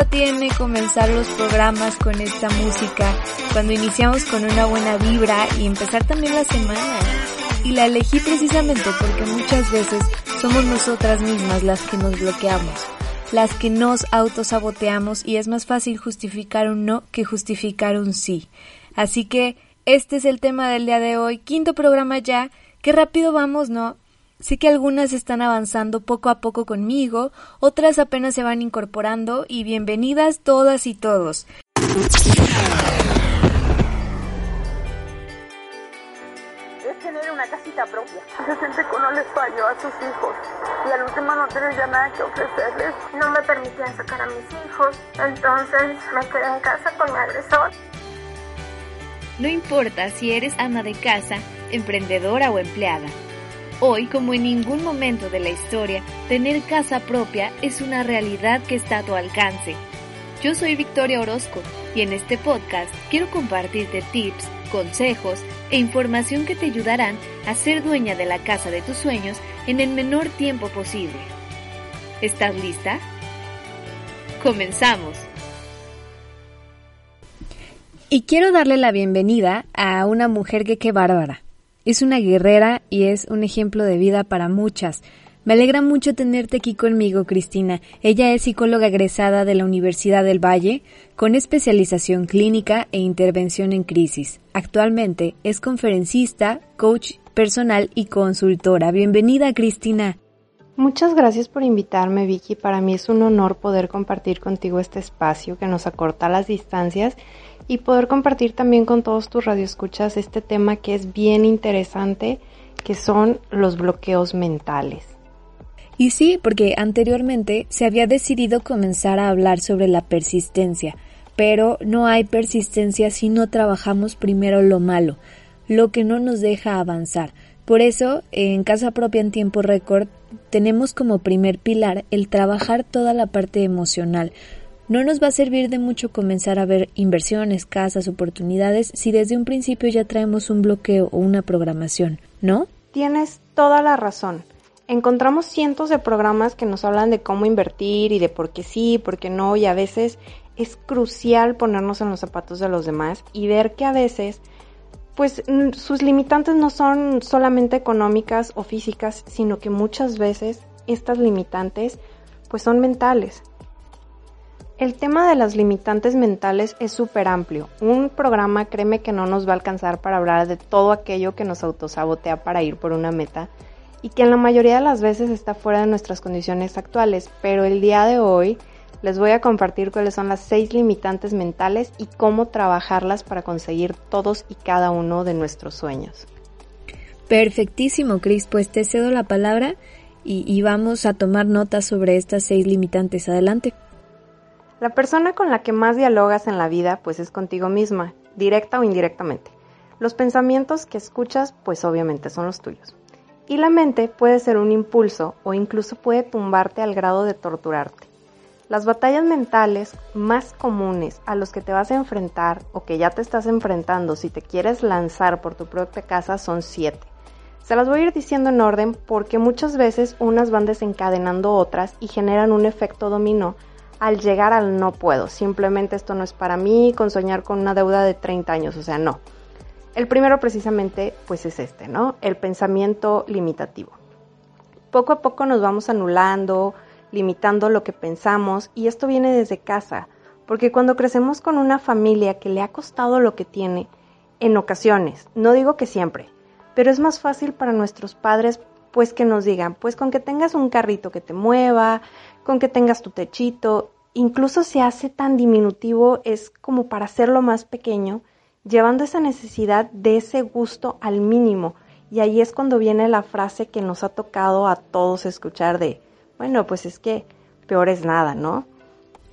chispa tiene comenzar los programas con esta música, cuando iniciamos con una buena vibra y empezar también la semana. Y la elegí precisamente porque muchas veces somos nosotras mismas las que nos bloqueamos, las que nos autosaboteamos y es más fácil justificar un no que justificar un sí. Así que este es el tema del día de hoy, quinto programa ya, qué rápido vamos, ¿no? Sé que algunas están avanzando poco a poco conmigo, otras apenas se van incorporando y bienvenidas todas y todos. Es tener una casita propia. Se siente que uno les falló a sus hijos y al último no tienes ya nada que ofrecerles. No me permitían sacar a mis hijos, entonces me quedé en casa con mi agresor. No importa si eres ama de casa, emprendedora o empleada. Hoy, como en ningún momento de la historia, tener casa propia es una realidad que está a tu alcance. Yo soy Victoria Orozco y en este podcast quiero compartirte tips, consejos e información que te ayudarán a ser dueña de la casa de tus sueños en el menor tiempo posible. ¿Estás lista? Comenzamos. Y quiero darle la bienvenida a una mujer que bárbara. Es una guerrera y es un ejemplo de vida para muchas. Me alegra mucho tenerte aquí conmigo, Cristina. Ella es psicóloga egresada de la Universidad del Valle, con especialización clínica e intervención en crisis. Actualmente es conferencista, coach personal y consultora. Bienvenida, Cristina. Muchas gracias por invitarme, Vicky. Para mí es un honor poder compartir contigo este espacio que nos acorta las distancias y poder compartir también con todos tus radioescuchas este tema que es bien interesante, que son los bloqueos mentales. Y sí, porque anteriormente se había decidido comenzar a hablar sobre la persistencia, pero no hay persistencia si no trabajamos primero lo malo, lo que no nos deja avanzar. Por eso, en Casa Propia en Tiempo Récord, tenemos como primer pilar el trabajar toda la parte emocional, no nos va a servir de mucho comenzar a ver inversiones, casas, oportunidades si desde un principio ya traemos un bloqueo o una programación, ¿no? Tienes toda la razón. Encontramos cientos de programas que nos hablan de cómo invertir y de por qué sí, por qué no, y a veces es crucial ponernos en los zapatos de los demás y ver que a veces pues sus limitantes no son solamente económicas o físicas, sino que muchas veces estas limitantes pues son mentales. El tema de las limitantes mentales es súper amplio. Un programa, créeme que no nos va a alcanzar para hablar de todo aquello que nos autosabotea para ir por una meta y que en la mayoría de las veces está fuera de nuestras condiciones actuales. Pero el día de hoy les voy a compartir cuáles son las seis limitantes mentales y cómo trabajarlas para conseguir todos y cada uno de nuestros sueños. Perfectísimo, Cris. Pues te cedo la palabra y, y vamos a tomar notas sobre estas seis limitantes. Adelante. La persona con la que más dialogas en la vida pues es contigo misma, directa o indirectamente. Los pensamientos que escuchas pues obviamente son los tuyos. Y la mente puede ser un impulso o incluso puede tumbarte al grado de torturarte. Las batallas mentales más comunes a los que te vas a enfrentar o que ya te estás enfrentando si te quieres lanzar por tu propia casa son siete. Se las voy a ir diciendo en orden porque muchas veces unas van desencadenando otras y generan un efecto dominó al llegar al no puedo. Simplemente esto no es para mí con soñar con una deuda de 30 años, o sea, no. El primero precisamente pues es este, ¿no? El pensamiento limitativo. Poco a poco nos vamos anulando, limitando lo que pensamos y esto viene desde casa, porque cuando crecemos con una familia que le ha costado lo que tiene, en ocasiones, no digo que siempre, pero es más fácil para nuestros padres pues que nos digan, pues con que tengas un carrito que te mueva, con que tengas tu techito, incluso se hace tan diminutivo, es como para hacerlo más pequeño, llevando esa necesidad de ese gusto al mínimo. Y ahí es cuando viene la frase que nos ha tocado a todos escuchar de, bueno, pues es que peor es nada, ¿no?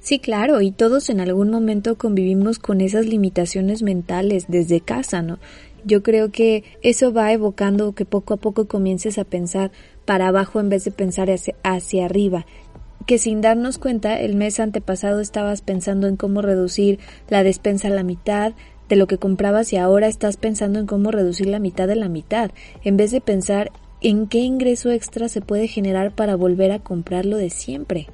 Sí, claro, y todos en algún momento convivimos con esas limitaciones mentales desde casa, ¿no? Yo creo que eso va evocando que poco a poco comiences a pensar para abajo en vez de pensar hacia, hacia arriba que sin darnos cuenta el mes antepasado estabas pensando en cómo reducir la despensa a la mitad de lo que comprabas y ahora estás pensando en cómo reducir la mitad de la mitad, en vez de pensar en qué ingreso extra se puede generar para volver a comprar lo de siempre.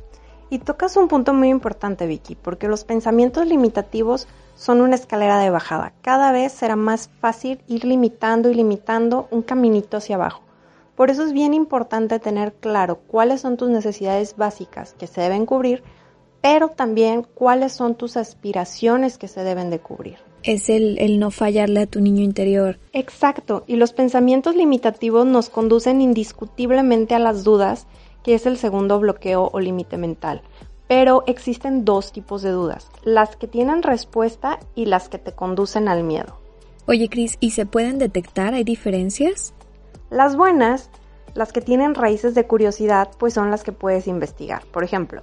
Y tocas un punto muy importante, Vicky, porque los pensamientos limitativos son una escalera de bajada. Cada vez será más fácil ir limitando y limitando un caminito hacia abajo. Por eso es bien importante tener claro cuáles son tus necesidades básicas que se deben cubrir, pero también cuáles son tus aspiraciones que se deben de cubrir. Es el, el no fallarle a tu niño interior. Exacto, y los pensamientos limitativos nos conducen indiscutiblemente a las dudas que es el segundo bloqueo o límite mental. Pero existen dos tipos de dudas, las que tienen respuesta y las que te conducen al miedo. Oye, Cris, ¿y se pueden detectar? ¿Hay diferencias? Las buenas, las que tienen raíces de curiosidad, pues son las que puedes investigar. Por ejemplo,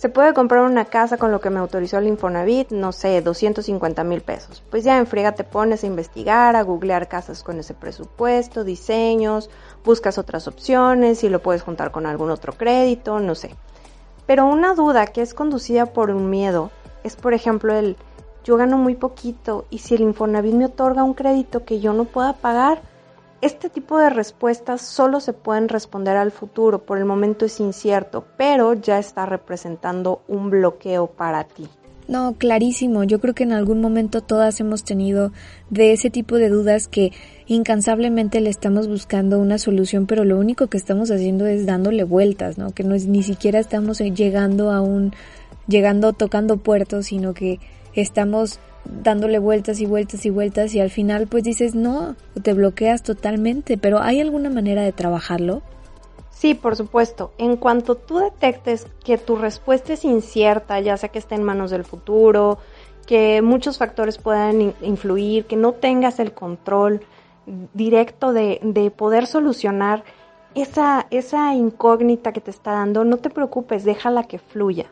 se puede comprar una casa con lo que me autorizó el Infonavit, no sé, 250 mil pesos. Pues ya en pones a investigar, a googlear casas con ese presupuesto, diseños, buscas otras opciones y lo puedes juntar con algún otro crédito, no sé. Pero una duda que es conducida por un miedo es, por ejemplo, el yo gano muy poquito y si el Infonavit me otorga un crédito que yo no pueda pagar, este tipo de respuestas solo se pueden responder al futuro, por el momento es incierto, pero ya está representando un bloqueo para ti. No, clarísimo. Yo creo que en algún momento todas hemos tenido de ese tipo de dudas que incansablemente le estamos buscando una solución, pero lo único que estamos haciendo es dándole vueltas, ¿no? Que no es ni siquiera estamos llegando a un llegando tocando puertos, sino que estamos dándole vueltas y vueltas y vueltas y al final pues dices no, te bloqueas totalmente, pero ¿hay alguna manera de trabajarlo? Sí, por supuesto. En cuanto tú detectes que tu respuesta es incierta, ya sea que esté en manos del futuro, que muchos factores puedan influir, que no tengas el control directo de, de poder solucionar esa, esa incógnita que te está dando, no te preocupes, déjala que fluya.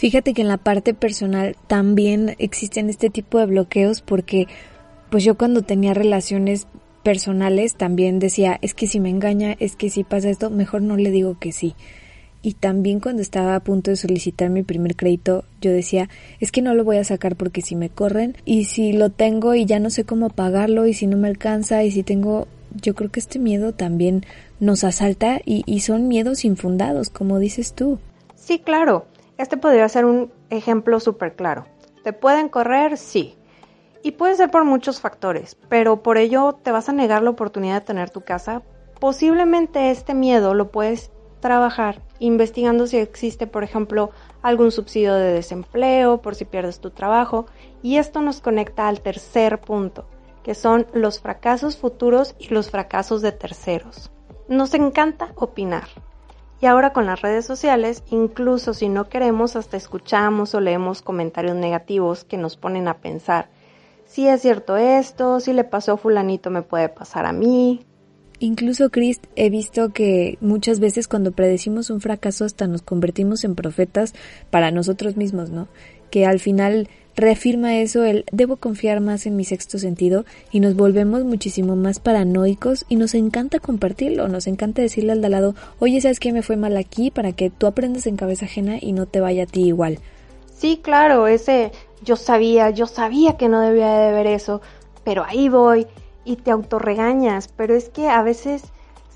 Fíjate que en la parte personal también existen este tipo de bloqueos porque pues yo cuando tenía relaciones personales también decía, es que si me engaña, es que si pasa esto, mejor no le digo que sí. Y también cuando estaba a punto de solicitar mi primer crédito, yo decía, es que no lo voy a sacar porque si me corren y si lo tengo y ya no sé cómo pagarlo y si no me alcanza y si tengo, yo creo que este miedo también nos asalta y, y son miedos infundados, como dices tú. Sí, claro. Este podría ser un ejemplo súper claro. ¿Te pueden correr? Sí. Y puede ser por muchos factores, pero por ello te vas a negar la oportunidad de tener tu casa. Posiblemente este miedo lo puedes trabajar investigando si existe, por ejemplo, algún subsidio de desempleo por si pierdes tu trabajo. Y esto nos conecta al tercer punto, que son los fracasos futuros y los fracasos de terceros. Nos encanta opinar, y ahora con las redes sociales, incluso si no queremos, hasta escuchamos o leemos comentarios negativos que nos ponen a pensar, si es cierto esto, si le pasó a fulanito me puede pasar a mí. Incluso, Chris, he visto que muchas veces cuando predecimos un fracaso hasta nos convertimos en profetas para nosotros mismos, ¿no? Que al final reafirma eso el debo confiar más en mi sexto sentido y nos volvemos muchísimo más paranoicos y nos encanta compartirlo, nos encanta decirle al de lado, oye, ¿sabes qué me fue mal aquí? para que tú aprendas en cabeza ajena y no te vaya a ti igual. Sí, claro, ese yo sabía, yo sabía que no debía de ver eso, pero ahí voy y te autorregañas, pero es que a veces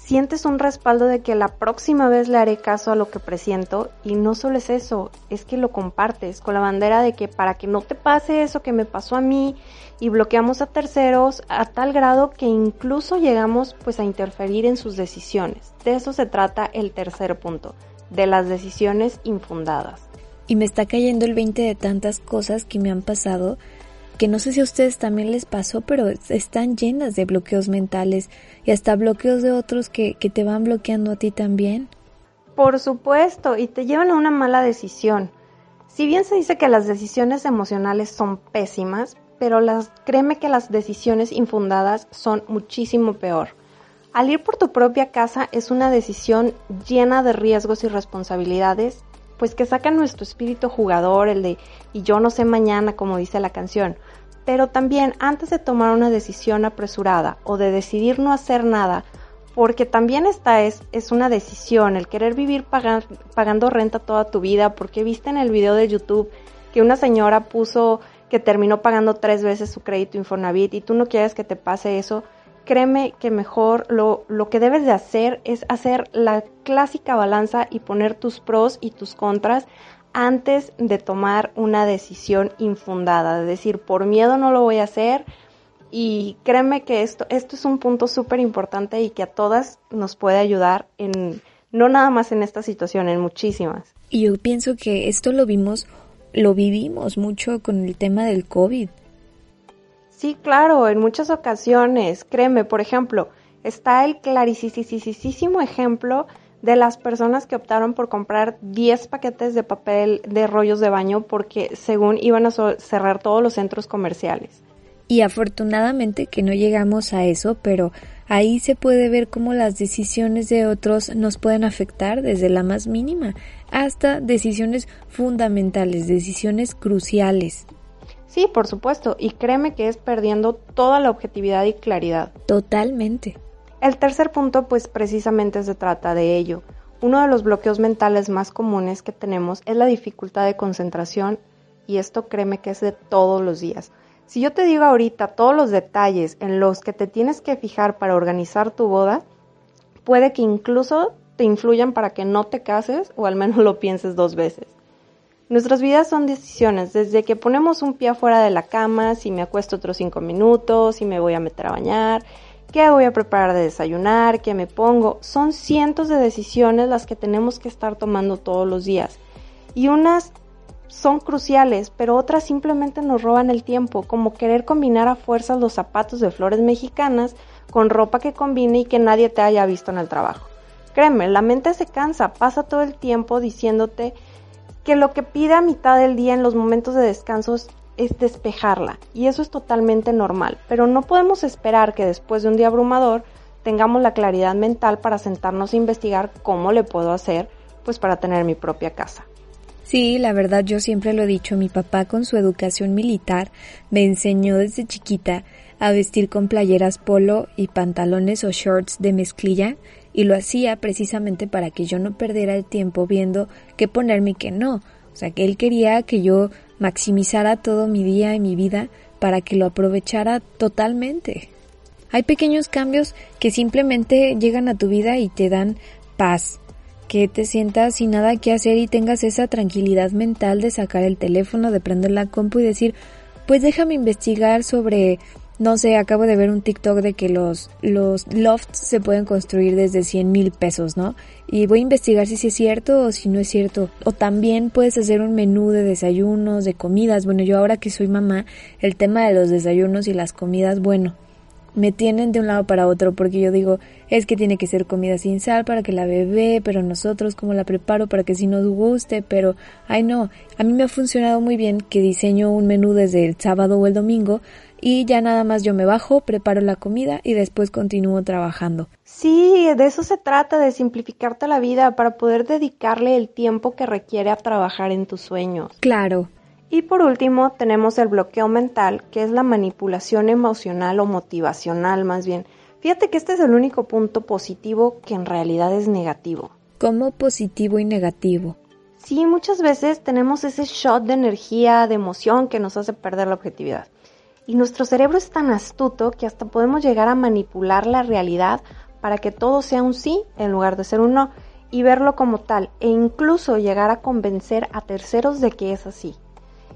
sientes un respaldo de que la próxima vez le haré caso a lo que presiento y no solo es eso, es que lo compartes con la bandera de que para que no te pase eso que me pasó a mí y bloqueamos a terceros a tal grado que incluso llegamos pues a interferir en sus decisiones. De eso se trata el tercer punto, de las decisiones infundadas. Y me está cayendo el 20 de tantas cosas que me han pasado que no sé si a ustedes también les pasó, pero están llenas de bloqueos mentales y hasta bloqueos de otros que, que te van bloqueando a ti también. Por supuesto, y te llevan a una mala decisión. Si bien se dice que las decisiones emocionales son pésimas, pero las, créeme que las decisiones infundadas son muchísimo peor. Al ir por tu propia casa es una decisión llena de riesgos y responsabilidades pues que sacan nuestro espíritu jugador, el de y yo no sé mañana, como dice la canción. Pero también antes de tomar una decisión apresurada o de decidir no hacer nada, porque también esta es, es una decisión, el querer vivir pagando renta toda tu vida, porque viste en el video de YouTube que una señora puso que terminó pagando tres veces su crédito Infonavit y tú no quieres que te pase eso, créeme que mejor lo, lo que debes de hacer es hacer la clásica balanza y poner tus pros y tus contras antes de tomar una decisión infundada, de decir, por miedo no lo voy a hacer. Y créeme que esto, esto es un punto súper importante y que a todas nos puede ayudar en, no nada más en esta situación, en muchísimas. Y yo pienso que esto lo vimos, lo vivimos mucho con el tema del COVID. Sí, claro, en muchas ocasiones, créeme, por ejemplo, está el clarísimo ejemplo de las personas que optaron por comprar 10 paquetes de papel de rollos de baño porque según iban a cerrar todos los centros comerciales. Y afortunadamente que no llegamos a eso, pero ahí se puede ver cómo las decisiones de otros nos pueden afectar desde la más mínima hasta decisiones fundamentales, decisiones cruciales. Sí, por supuesto, y créeme que es perdiendo toda la objetividad y claridad. Totalmente. El tercer punto, pues precisamente se trata de ello. Uno de los bloqueos mentales más comunes que tenemos es la dificultad de concentración y esto créeme que es de todos los días. Si yo te digo ahorita todos los detalles en los que te tienes que fijar para organizar tu boda, puede que incluso te influyan para que no te cases o al menos lo pienses dos veces. Nuestras vidas son decisiones, desde que ponemos un pie afuera de la cama, si me acuesto otros cinco minutos, si me voy a meter a bañar, qué voy a preparar de desayunar, qué me pongo. Son cientos de decisiones las que tenemos que estar tomando todos los días. Y unas son cruciales, pero otras simplemente nos roban el tiempo, como querer combinar a fuerzas los zapatos de flores mexicanas con ropa que combine y que nadie te haya visto en el trabajo. Créeme, la mente se cansa, pasa todo el tiempo diciéndote que lo que pide a mitad del día en los momentos de descanso es despejarla y eso es totalmente normal, pero no podemos esperar que después de un día abrumador tengamos la claridad mental para sentarnos a investigar cómo le puedo hacer pues para tener mi propia casa. Sí, la verdad yo siempre lo he dicho, mi papá con su educación militar me enseñó desde chiquita a vestir con playeras polo y pantalones o shorts de mezclilla y lo hacía precisamente para que yo no perdiera el tiempo viendo qué ponerme y qué no. O sea, que él quería que yo maximizara todo mi día y mi vida para que lo aprovechara totalmente. Hay pequeños cambios que simplemente llegan a tu vida y te dan paz, que te sientas sin nada que hacer y tengas esa tranquilidad mental de sacar el teléfono, de prender la compu y decir, pues déjame investigar sobre no sé, acabo de ver un TikTok de que los, los lofts se pueden construir desde 100 mil pesos, ¿no? Y voy a investigar si es cierto o si no es cierto. O también puedes hacer un menú de desayunos, de comidas. Bueno, yo ahora que soy mamá, el tema de los desayunos y las comidas, bueno, me tienen de un lado para otro porque yo digo, es que tiene que ser comida sin sal para que la bebé, pero nosotros cómo la preparo para que sí nos guste, pero ay no, a mí me ha funcionado muy bien que diseño un menú desde el sábado o el domingo y ya nada más yo me bajo, preparo la comida y después continúo trabajando. Sí, de eso se trata, de simplificarte la vida para poder dedicarle el tiempo que requiere a trabajar en tus sueños. Claro. Y por último tenemos el bloqueo mental, que es la manipulación emocional o motivacional más bien. Fíjate que este es el único punto positivo que en realidad es negativo. ¿Cómo positivo y negativo? Sí, muchas veces tenemos ese shot de energía, de emoción que nos hace perder la objetividad. Y nuestro cerebro es tan astuto que hasta podemos llegar a manipular la realidad para que todo sea un sí en lugar de ser un no y verlo como tal e incluso llegar a convencer a terceros de que es así.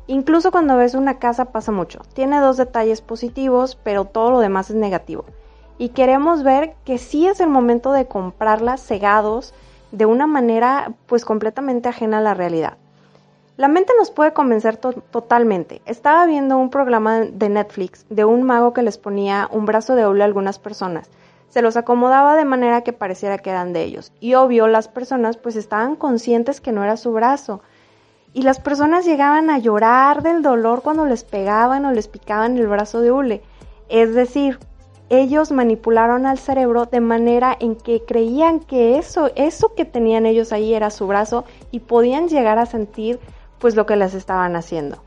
Incluso cuando ves una casa pasa mucho. Tiene dos detalles positivos, pero todo lo demás es negativo. Y queremos ver que sí es el momento de comprarla cegados de una manera pues completamente ajena a la realidad. La mente nos puede convencer totalmente. Estaba viendo un programa de Netflix de un mago que les ponía un brazo de hule a algunas personas. Se los acomodaba de manera que pareciera que eran de ellos. Y obvio, las personas pues estaban conscientes que no era su brazo. Y las personas llegaban a llorar del dolor cuando les pegaban o les picaban el brazo de hule. Es decir, ellos manipularon al cerebro de manera en que creían que eso, eso que tenían ellos ahí era su brazo y podían llegar a sentir pues lo que las estaban haciendo.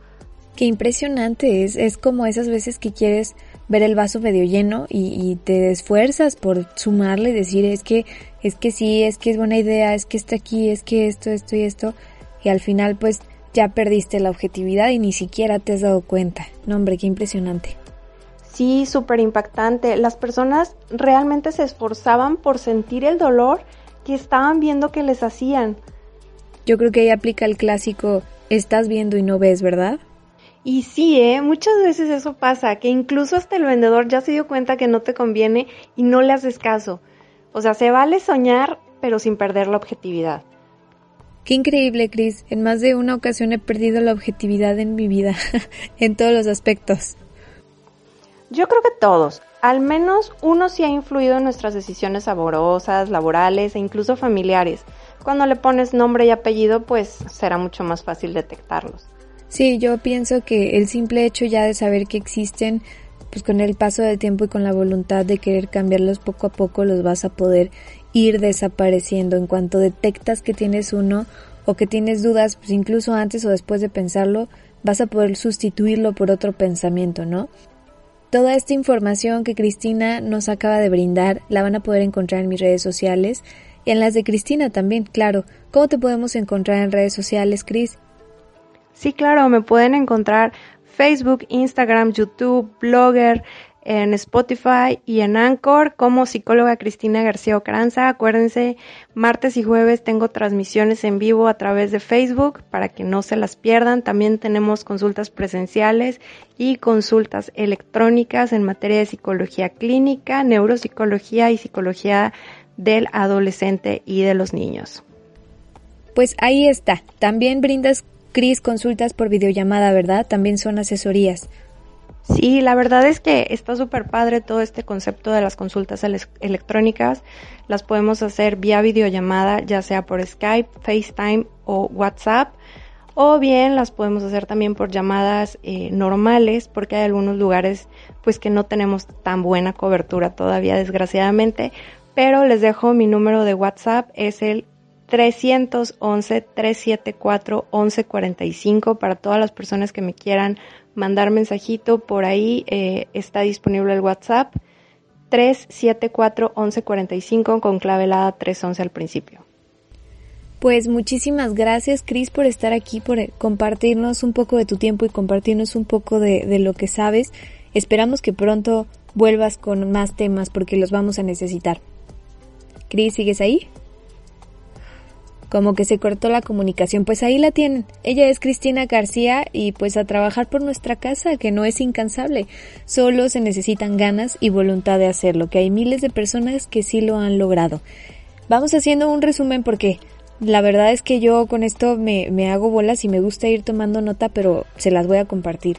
Qué impresionante es, es como esas veces que quieres ver el vaso medio lleno y, te esfuerzas por sumarle y decir es que, es que sí, es que es buena idea, es que está aquí, es que esto, esto y esto, y al final pues ya perdiste la objetividad y ni siquiera te has dado cuenta. No hombre, qué impresionante. Sí, súper impactante. Las personas realmente se esforzaban por sentir el dolor que estaban viendo que les hacían. Yo creo que ahí aplica el clásico, estás viendo y no ves, ¿verdad? Y sí, ¿eh? muchas veces eso pasa, que incluso hasta el vendedor ya se dio cuenta que no te conviene y no le haces caso. O sea, se vale soñar, pero sin perder la objetividad. Qué increíble, Chris. En más de una ocasión he perdido la objetividad en mi vida, en todos los aspectos. Yo creo que todos. Al menos uno sí ha influido en nuestras decisiones amorosas, laborales e incluso familiares. Cuando le pones nombre y apellido, pues será mucho más fácil detectarlos. Sí, yo pienso que el simple hecho ya de saber que existen, pues con el paso del tiempo y con la voluntad de querer cambiarlos poco a poco, los vas a poder ir desapareciendo. En cuanto detectas que tienes uno o que tienes dudas, pues incluso antes o después de pensarlo, vas a poder sustituirlo por otro pensamiento, ¿no? Toda esta información que Cristina nos acaba de brindar la van a poder encontrar en mis redes sociales y en las de Cristina también, claro. ¿Cómo te podemos encontrar en redes sociales, Cris? Sí, claro, me pueden encontrar Facebook, Instagram, YouTube, Blogger, en Spotify y en Anchor como psicóloga Cristina García Ocaranza. Acuérdense, martes y jueves tengo transmisiones en vivo a través de Facebook para que no se las pierdan. También tenemos consultas presenciales y consultas electrónicas en materia de psicología clínica, neuropsicología y psicología del adolescente y de los niños. Pues ahí está. También brindas Cris, consultas por videollamada, ¿verdad? También son asesorías. Sí, la verdad es que está súper padre todo este concepto de las consultas electrónicas. Las podemos hacer vía videollamada, ya sea por Skype, FaceTime o WhatsApp. O bien las podemos hacer también por llamadas eh, normales, porque hay algunos lugares pues que no tenemos tan buena cobertura todavía, desgraciadamente. Pero les dejo mi número de WhatsApp, es el 311-374-1145 para todas las personas que me quieran mandar mensajito por ahí. Eh, está disponible el WhatsApp 374-1145 con clavelada 311 al principio. Pues muchísimas gracias Cris por estar aquí, por compartirnos un poco de tu tiempo y compartirnos un poco de, de lo que sabes. Esperamos que pronto vuelvas con más temas porque los vamos a necesitar. Cris, ¿sigues ahí? Como que se cortó la comunicación, pues ahí la tienen. Ella es Cristina García y pues a trabajar por nuestra casa, que no es incansable. Solo se necesitan ganas y voluntad de hacerlo, que hay miles de personas que sí lo han logrado. Vamos haciendo un resumen porque la verdad es que yo con esto me, me hago bolas y me gusta ir tomando nota, pero se las voy a compartir.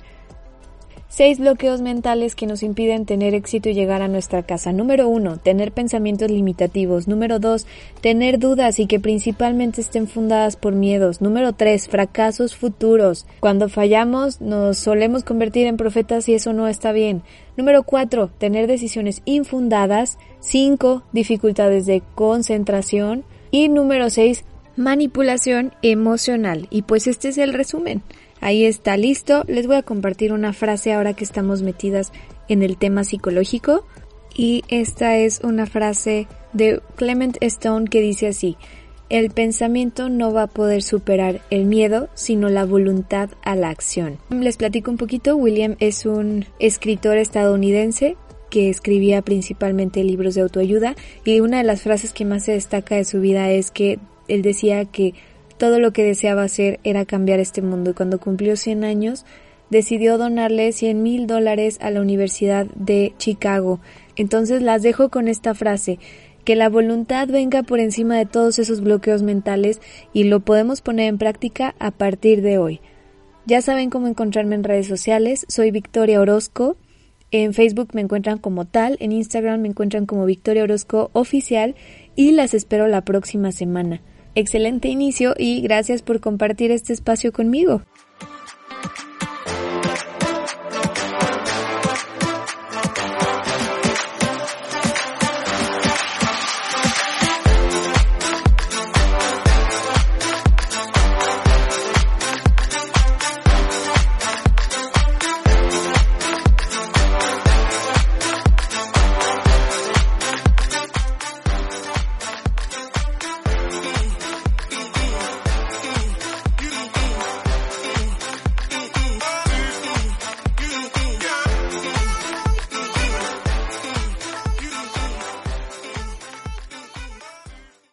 Seis bloqueos mentales que nos impiden tener éxito y llegar a nuestra casa. Número uno, tener pensamientos limitativos. Número dos, tener dudas y que principalmente estén fundadas por miedos. Número tres, fracasos futuros. Cuando fallamos nos solemos convertir en profetas y eso no está bien. Número cuatro, tener decisiones infundadas. Cinco, dificultades de concentración. Y número seis, manipulación emocional. Y pues este es el resumen. Ahí está listo. Les voy a compartir una frase ahora que estamos metidas en el tema psicológico. Y esta es una frase de Clement Stone que dice así. El pensamiento no va a poder superar el miedo, sino la voluntad a la acción. Les platico un poquito. William es un escritor estadounidense que escribía principalmente libros de autoayuda y una de las frases que más se destaca de su vida es que él decía que todo lo que deseaba hacer era cambiar este mundo y cuando cumplió 100 años decidió donarle 100 mil dólares a la Universidad de Chicago. Entonces las dejo con esta frase, que la voluntad venga por encima de todos esos bloqueos mentales y lo podemos poner en práctica a partir de hoy. Ya saben cómo encontrarme en redes sociales, soy Victoria Orozco, en Facebook me encuentran como tal, en Instagram me encuentran como Victoria Orozco Oficial y las espero la próxima semana Excelente inicio y gracias por compartir este espacio conmigo.